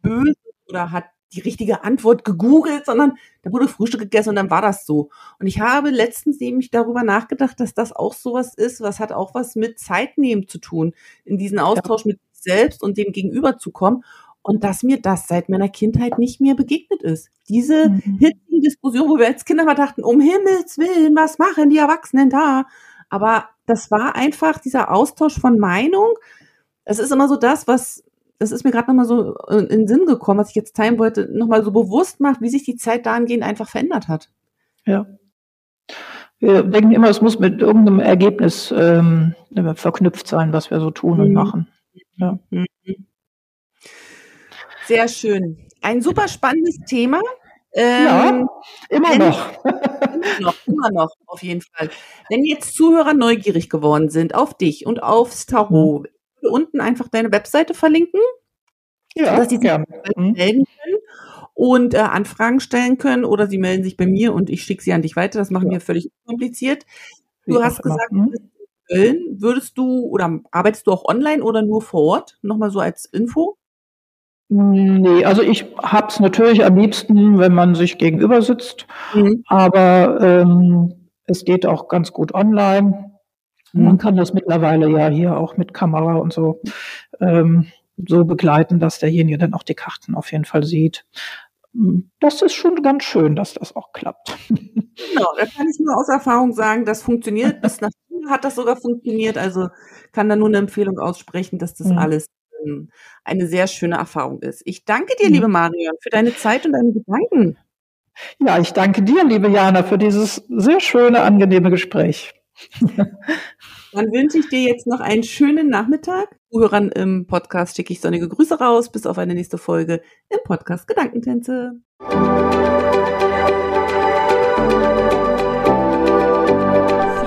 S1: böse oder hat die richtige Antwort gegoogelt, sondern da wurde Frühstück gegessen und dann war das so. Und ich habe letztens nämlich darüber nachgedacht, dass das auch sowas ist, was hat auch was mit Zeitnehmen zu tun, in diesen Austausch mit selbst und dem Gegenüber zu kommen. Und dass mir das seit meiner Kindheit nicht mehr begegnet ist. Diese mhm. hitzigen Diskussionen, wo wir als Kinder mal dachten, um Himmels Willen, was machen die Erwachsenen da? Aber das war einfach dieser Austausch von Meinung, es ist immer so das, was, das ist mir gerade nochmal so in den Sinn gekommen, was ich jetzt teilen wollte, nochmal so bewusst macht, wie sich die Zeit dahingehend einfach verändert hat.
S2: Ja. Wir denken immer, es muss mit irgendeinem Ergebnis ähm, verknüpft sein, was wir so tun und mhm. machen. Ja. Mhm.
S1: Sehr schön. Ein super spannendes Thema.
S2: Ähm, ja, immer noch. [laughs]
S1: immer noch. Immer noch, auf jeden Fall. Wenn jetzt Zuhörer neugierig geworden sind auf dich und aufs Tarot, mhm unten einfach deine Webseite verlinken, ja, dass die sich ja. Mhm. melden können und äh, Anfragen stellen können oder sie melden sich bei mir und ich schicke sie an dich weiter. Das machen ja. wir völlig kompliziert. Du Wie hast gesagt, mhm. Köln. Würdest du oder arbeitest du auch online oder nur vor Ort? Nochmal so als Info.
S2: Nee, also ich habe es natürlich am liebsten, wenn man sich gegenüber sitzt, mhm. aber ähm, es geht auch ganz gut online. Man kann das mittlerweile ja hier auch mit Kamera und so ähm, so begleiten, dass derjenige dann auch die Karten auf jeden Fall sieht. Das ist schon ganz schön, dass das auch klappt.
S1: Genau, da kann ich nur aus Erfahrung sagen, das funktioniert. Bis nach hat das sogar funktioniert. Also kann da nur eine Empfehlung aussprechen, dass das mhm. alles ähm, eine sehr schöne Erfahrung ist. Ich danke dir, liebe Marion, für deine Zeit und deine Gedanken.
S2: Ja, ich danke dir, liebe Jana, für dieses sehr schöne, angenehme Gespräch. [laughs]
S1: Dann wünsche ich dir jetzt noch einen schönen Nachmittag. Zuhörern im Podcast schicke ich sonnige Grüße raus. Bis auf eine nächste Folge im Podcast Gedankentänze.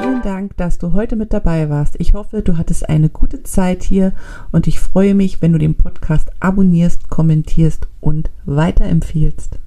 S1: Vielen Dank, dass du heute mit dabei warst. Ich hoffe, du hattest eine gute Zeit hier und ich freue mich, wenn du den Podcast abonnierst, kommentierst und weiterempfiehlst.